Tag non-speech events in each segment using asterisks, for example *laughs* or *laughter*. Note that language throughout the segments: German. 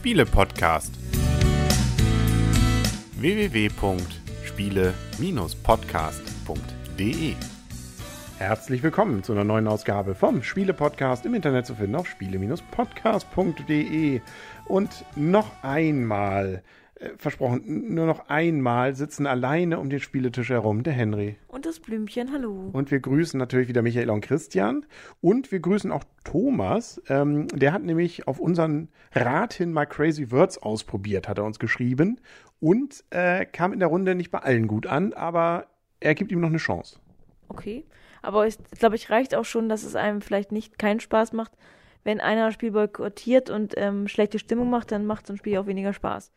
Spiele-Podcast. www.spiele-podcast.de Herzlich willkommen zu einer neuen Ausgabe vom Spiele-Podcast im Internet zu finden auf spiele-podcast.de. Und noch einmal versprochen, nur noch einmal sitzen alleine um den Spieletisch herum der Henry. Und das Blümchen, hallo. Und wir grüßen natürlich wieder Michael und Christian. Und wir grüßen auch Thomas. Ähm, der hat nämlich auf unseren Rat hin mal Crazy Words ausprobiert, hat er uns geschrieben. Und äh, kam in der Runde nicht bei allen gut an, aber er gibt ihm noch eine Chance. Okay. Aber ich glaube, ich reicht auch schon, dass es einem vielleicht nicht keinen Spaß macht. Wenn einer das Spiel boykottiert und ähm, schlechte Stimmung macht, dann macht so ein Spiel auch weniger Spaß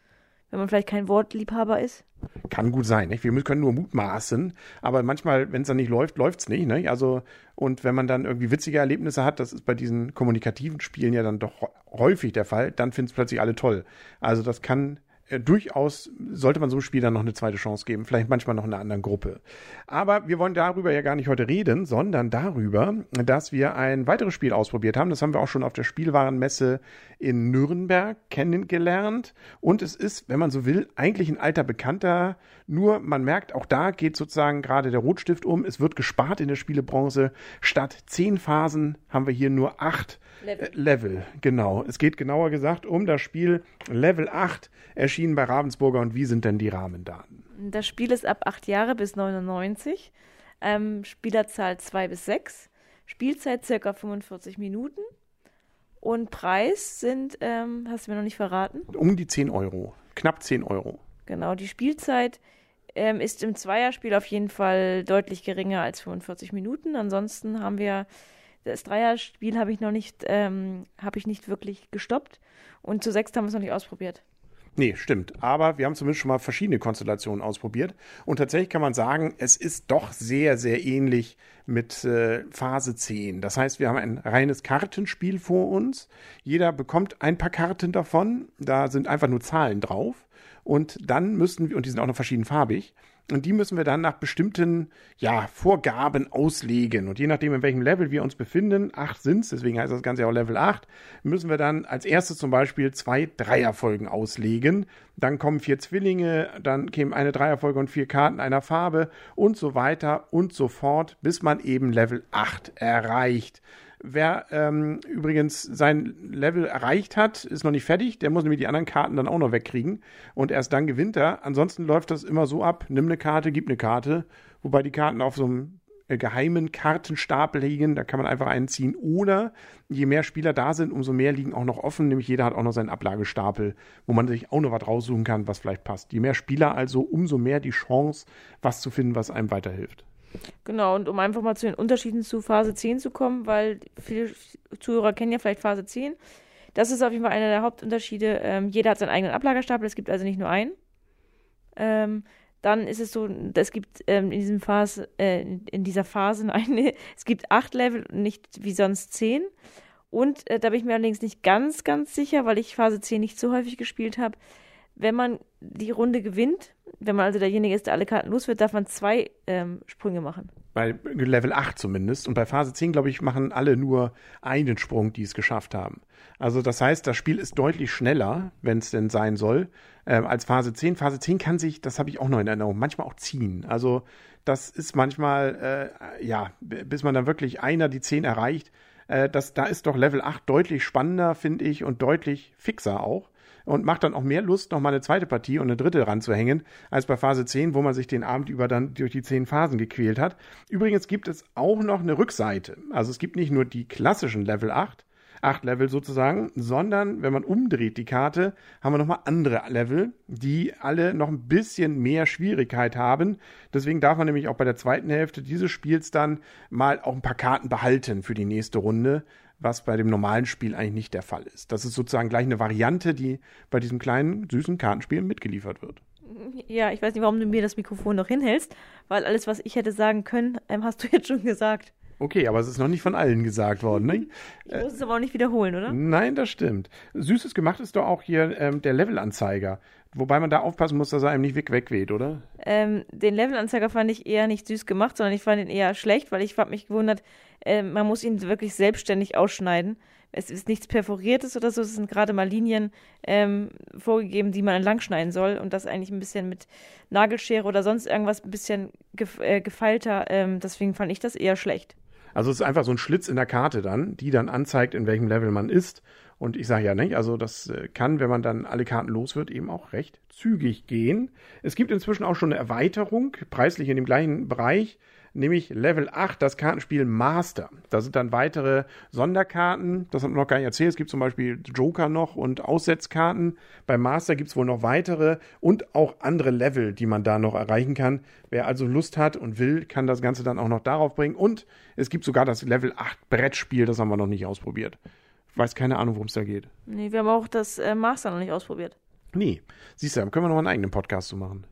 wenn man vielleicht kein Wortliebhaber ist? Kann gut sein. Nicht? Wir können nur mutmaßen, aber manchmal, wenn es dann nicht läuft, läuft es nicht. nicht. Also, und wenn man dann irgendwie witzige Erlebnisse hat, das ist bei diesen kommunikativen Spielen ja dann doch häufig der Fall, dann finden es plötzlich alle toll. Also das kann äh, durchaus sollte man so einem Spiel dann noch eine zweite Chance geben, vielleicht manchmal noch in einer anderen Gruppe. Aber wir wollen darüber ja gar nicht heute reden, sondern darüber, dass wir ein weiteres Spiel ausprobiert haben. Das haben wir auch schon auf der Spielwarenmesse in Nürnberg kennengelernt. Und es ist, wenn man so will, eigentlich ein alter Bekannter. Nur man merkt, auch da geht sozusagen gerade der Rotstift um. Es wird gespart in der Spielebranche. Statt zehn Phasen haben wir hier nur acht Level. Level. Genau. Es geht genauer gesagt um das Spiel Level 8 erschienen bei Ravensburger und wie sind denn die Rahmendaten? Das Spiel ist ab 8 Jahre bis 99, ähm, Spielerzahl 2 bis 6, Spielzeit circa 45 Minuten und Preis sind, ähm, hast du mir noch nicht verraten? Um die 10 Euro, knapp 10 Euro. Genau, die Spielzeit ähm, ist im Zweierspiel auf jeden Fall deutlich geringer als 45 Minuten. Ansonsten haben wir das Dreierspiel habe ich noch nicht, ähm, habe ich nicht wirklich gestoppt und zu sechs haben wir es noch nicht ausprobiert. Nee, stimmt. Aber wir haben zumindest schon mal verschiedene Konstellationen ausprobiert. Und tatsächlich kann man sagen, es ist doch sehr, sehr ähnlich mit äh, Phase 10. Das heißt, wir haben ein reines Kartenspiel vor uns. Jeder bekommt ein paar Karten davon. Da sind einfach nur Zahlen drauf. Und dann müssen wir, und die sind auch noch verschiedenfarbig, und die müssen wir dann nach bestimmten ja, Vorgaben auslegen. Und je nachdem, in welchem Level wir uns befinden, acht sind es, deswegen heißt das Ganze auch Level 8, müssen wir dann als erstes zum Beispiel zwei Dreierfolgen auslegen. Dann kommen vier Zwillinge, dann kämen eine Dreierfolge und vier Karten einer Farbe und so weiter und so fort, bis man eben Level 8 erreicht. Wer ähm, übrigens sein Level erreicht hat, ist noch nicht fertig. Der muss nämlich die anderen Karten dann auch noch wegkriegen. Und erst dann gewinnt er. Ansonsten läuft das immer so ab: nimm eine Karte, gib eine Karte. Wobei die Karten auf so einem äh, geheimen Kartenstapel liegen. Da kann man einfach einen ziehen. Oder je mehr Spieler da sind, umso mehr liegen auch noch offen. Nämlich jeder hat auch noch seinen Ablagestapel, wo man sich auch noch was raussuchen kann, was vielleicht passt. Je mehr Spieler also, umso mehr die Chance, was zu finden, was einem weiterhilft. Genau, und um einfach mal zu den Unterschieden zu Phase 10 zu kommen, weil viele Zuhörer kennen ja vielleicht Phase 10. Das ist auf jeden Fall einer der Hauptunterschiede. Ähm, jeder hat seinen eigenen Ablagerstapel, es gibt also nicht nur einen. Ähm, dann ist es so, es gibt ähm, in, diesem Phase, äh, in dieser Phase *laughs* eine, es gibt acht Level, nicht wie sonst zehn. Und äh, da bin ich mir allerdings nicht ganz, ganz sicher, weil ich Phase 10 nicht so häufig gespielt habe wenn man die Runde gewinnt, wenn man also derjenige ist, der alle Karten los wird, darf man zwei ähm, Sprünge machen. Bei Level 8 zumindest. Und bei Phase 10, glaube ich, machen alle nur einen Sprung, die es geschafft haben. Also das heißt, das Spiel ist deutlich schneller, wenn es denn sein soll, äh, als Phase 10. Phase 10 kann sich, das habe ich auch noch in Erinnerung, manchmal auch ziehen. Also das ist manchmal, äh, ja, bis man dann wirklich einer die 10 erreicht, äh, das, da ist doch Level 8 deutlich spannender, finde ich, und deutlich fixer auch und macht dann auch mehr Lust, noch mal eine zweite Partie und eine dritte ranzuhängen, als bei Phase 10, wo man sich den Abend über dann durch die zehn Phasen gequält hat. Übrigens gibt es auch noch eine Rückseite. Also es gibt nicht nur die klassischen Level 8, 8 Level sozusagen, sondern wenn man umdreht die Karte, haben wir nochmal andere Level, die alle noch ein bisschen mehr Schwierigkeit haben. Deswegen darf man nämlich auch bei der zweiten Hälfte dieses Spiels dann mal auch ein paar Karten behalten für die nächste Runde, was bei dem normalen Spiel eigentlich nicht der Fall ist. Das ist sozusagen gleich eine Variante, die bei diesem kleinen, süßen Kartenspiel mitgeliefert wird. Ja, ich weiß nicht, warum du mir das Mikrofon noch hinhältst, weil alles, was ich hätte sagen können, ähm, hast du *laughs* jetzt schon gesagt. Okay, aber es ist noch nicht von allen gesagt worden, ne? *laughs* Ich muss es aber auch nicht wiederholen, oder? Nein, das stimmt. Süßes gemacht ist doch auch hier ähm, der Levelanzeiger. Wobei man da aufpassen muss, dass er einem nicht weg wegweht, oder? Ähm, den Levelanzeiger fand ich eher nicht süß gemacht, sondern ich fand ihn eher schlecht, weil ich habe mich gewundert, äh, man muss ihn wirklich selbstständig ausschneiden, es ist nichts Perforiertes oder so, es sind gerade mal Linien ähm, vorgegeben, die man entlang schneiden soll und das eigentlich ein bisschen mit Nagelschere oder sonst irgendwas ein bisschen gef äh, gefeilter. Ähm, deswegen fand ich das eher schlecht. Also es ist einfach so ein Schlitz in der Karte dann, die dann anzeigt, in welchem Level man ist. Und ich sage ja nicht, also das äh, kann, wenn man dann alle Karten los wird, eben auch recht zügig gehen. Es gibt inzwischen auch schon eine Erweiterung, preislich in dem gleichen Bereich nämlich Level 8, das Kartenspiel Master. Da sind dann weitere Sonderkarten, das haben wir noch gar nicht erzählt. Es gibt zum Beispiel Joker noch und Aussetzkarten. Beim Master gibt es wohl noch weitere und auch andere Level, die man da noch erreichen kann. Wer also Lust hat und will, kann das Ganze dann auch noch darauf bringen. Und es gibt sogar das Level 8 Brettspiel, das haben wir noch nicht ausprobiert. Ich weiß keine Ahnung, worum es da geht. Nee, wir haben auch das äh, Master noch nicht ausprobiert. Nee. Siehst du, dann können wir noch einen eigenen Podcast zu machen.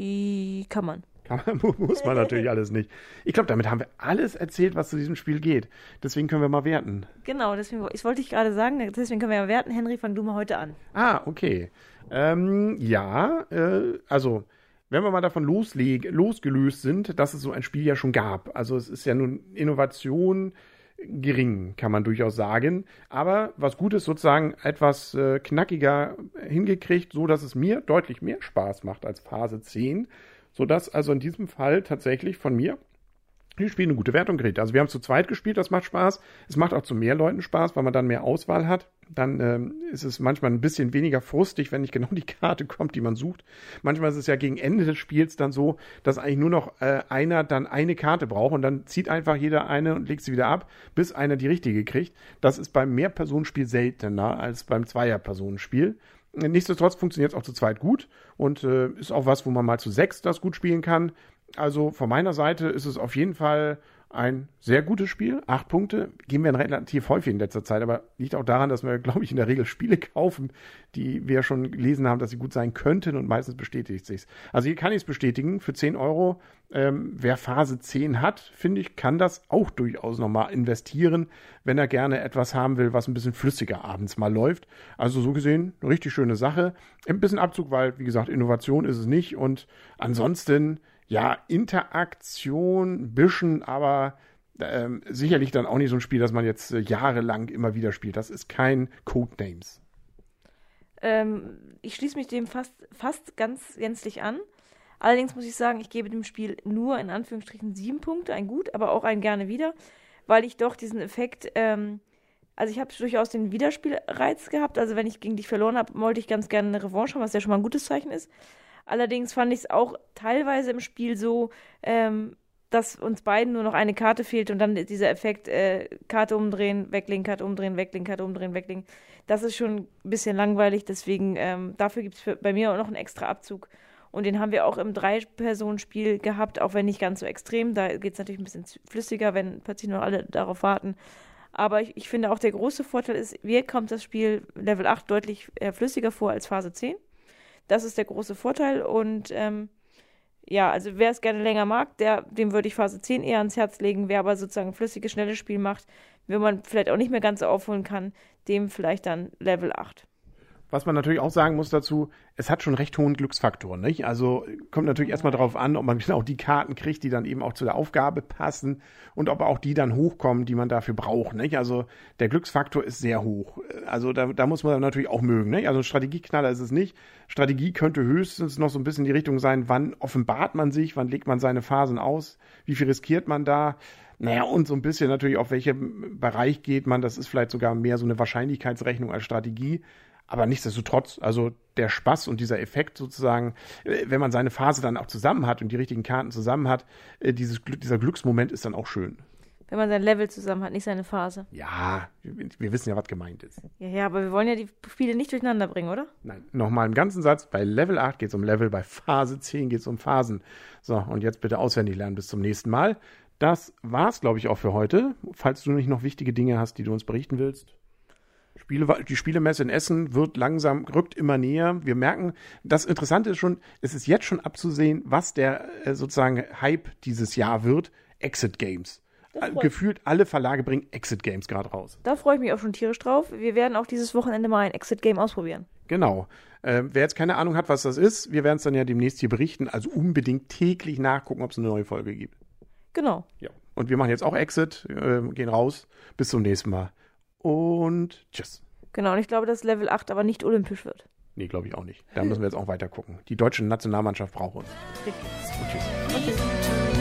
I kann man. *laughs* muss man natürlich alles nicht. Ich glaube, damit haben wir alles erzählt, was zu diesem Spiel geht. Deswegen können wir mal werten. Genau, deswegen ich wollte ich gerade sagen, deswegen können wir ja werten. Henry, fang du mal heute an. Ah, okay. Ähm, ja, äh, also wenn wir mal davon losgelöst sind, dass es so ein Spiel ja schon gab. Also es ist ja nun Innovation gering, kann man durchaus sagen. Aber was Gutes sozusagen etwas äh, knackiger hingekriegt, so dass es mir deutlich mehr Spaß macht als Phase 10 sodass also in diesem Fall tatsächlich von mir die Spiel eine gute Wertung kriegt. Also wir haben zu zweit gespielt, das macht Spaß. Es macht auch zu mehr Leuten Spaß, weil man dann mehr Auswahl hat. Dann ähm, ist es manchmal ein bisschen weniger frustig, wenn nicht *laughs* genau die Karte kommt, die man sucht. Manchmal ist es ja gegen Ende des Spiels dann so, dass eigentlich nur noch äh, einer dann eine Karte braucht und dann zieht einfach jeder eine und legt sie wieder ab, bis einer die richtige kriegt. Das ist beim Mehrpersonenspiel seltener als beim Zweierpersonenspiel. Nichtsdestotrotz funktioniert es auch zu zweit gut und äh, ist auch was, wo man mal zu sechs das gut spielen kann. Also von meiner Seite ist es auf jeden Fall ein sehr gutes Spiel. Acht Punkte geben wir relativ häufig in letzter Zeit, aber liegt auch daran, dass wir, glaube ich, in der Regel Spiele kaufen, die wir schon gelesen haben, dass sie gut sein könnten und meistens bestätigt sich's. Also hier kann ich es bestätigen. Für 10 Euro, ähm, wer Phase 10 hat, finde ich, kann das auch durchaus nochmal investieren, wenn er gerne etwas haben will, was ein bisschen flüssiger abends mal läuft. Also so gesehen, eine richtig schöne Sache. Ein bisschen Abzug, weil, wie gesagt, Innovation ist es nicht und ansonsten ja, Interaktion, bisschen, aber ähm, sicherlich dann auch nicht so ein Spiel, das man jetzt äh, jahrelang immer wieder spielt. Das ist kein Codenames. Ähm, ich schließe mich dem fast, fast ganz gänzlich an. Allerdings muss ich sagen, ich gebe dem Spiel nur in Anführungsstrichen sieben Punkte, ein Gut, aber auch ein gerne wieder, weil ich doch diesen Effekt, ähm, also ich habe durchaus den Wiederspielreiz gehabt. Also wenn ich gegen dich verloren habe, wollte ich ganz gerne eine Revanche haben, was ja schon mal ein gutes Zeichen ist. Allerdings fand ich es auch teilweise im Spiel so, ähm, dass uns beiden nur noch eine Karte fehlt und dann dieser Effekt, äh, Karte umdrehen, weglegen, Karte umdrehen, weglegen, Karte umdrehen, weglegen. Das ist schon ein bisschen langweilig, deswegen ähm, dafür gibt es bei mir auch noch einen extra Abzug. Und den haben wir auch im Drei-Personen-Spiel gehabt, auch wenn nicht ganz so extrem. Da geht es natürlich ein bisschen flüssiger, wenn plötzlich noch alle darauf warten. Aber ich, ich, finde auch der große Vorteil ist, mir kommt das Spiel Level 8 deutlich äh, flüssiger vor als Phase 10. Das ist der große Vorteil. Und ähm, ja, also wer es gerne länger mag, der, dem würde ich Phase 10 eher ans Herz legen. Wer aber sozusagen flüssiges, schnelles Spiel macht, wenn man vielleicht auch nicht mehr ganz so aufholen kann, dem vielleicht dann Level 8. Was man natürlich auch sagen muss dazu, es hat schon recht hohen Glücksfaktor, nicht? Also kommt natürlich erstmal darauf an, ob man *laughs* genau die Karten kriegt, die dann eben auch zu der Aufgabe passen und ob auch die dann hochkommen, die man dafür braucht, nicht? Also der Glücksfaktor ist sehr hoch. Also da, da muss man natürlich auch mögen, nicht? Also Strategieknaller ist es nicht. Strategie könnte höchstens noch so ein bisschen die Richtung sein, wann offenbart man sich, wann legt man seine Phasen aus, wie viel riskiert man da? Naja, und so ein bisschen natürlich, auf welchem Bereich geht man. Das ist vielleicht sogar mehr so eine Wahrscheinlichkeitsrechnung als Strategie. Aber nichtsdestotrotz, also der Spaß und dieser Effekt sozusagen, äh, wenn man seine Phase dann auch zusammen hat und die richtigen Karten zusammen hat, äh, dieses, dieser Glücksmoment ist dann auch schön. Wenn man sein Level zusammen hat, nicht seine Phase. Ja, wir wissen ja, was gemeint ist. Ja, ja, aber wir wollen ja die Spiele nicht durcheinander bringen, oder? Nein, nochmal im ganzen Satz. Bei Level 8 geht es um Level, bei Phase 10 geht es um Phasen. So, und jetzt bitte auswendig lernen. Bis zum nächsten Mal. Das war's, glaube ich, auch für heute. Falls du nicht noch wichtige Dinge hast, die du uns berichten willst. Spiele, die Spielemesse in Essen wird langsam, rückt immer näher. Wir merken, das Interessante ist schon, es ist jetzt schon abzusehen, was der äh, sozusagen Hype dieses Jahr wird. Exit Games. Gefühlt alle Verlage bringen Exit Games gerade raus. Da freue ich mich auch schon tierisch drauf. Wir werden auch dieses Wochenende mal ein Exit Game ausprobieren. Genau. Äh, wer jetzt keine Ahnung hat, was das ist, wir werden es dann ja demnächst hier berichten. Also unbedingt täglich nachgucken, ob es eine neue Folge gibt. Genau. Ja. Und wir machen jetzt auch Exit, äh, gehen raus. Bis zum nächsten Mal und tschüss. Genau, und ich glaube, dass Level 8 aber nicht olympisch wird. Nee, glaube ich auch nicht. Da müssen wir jetzt auch weiter gucken. Die deutsche Nationalmannschaft braucht uns. Richtig. Und tschüss. Und tschüss.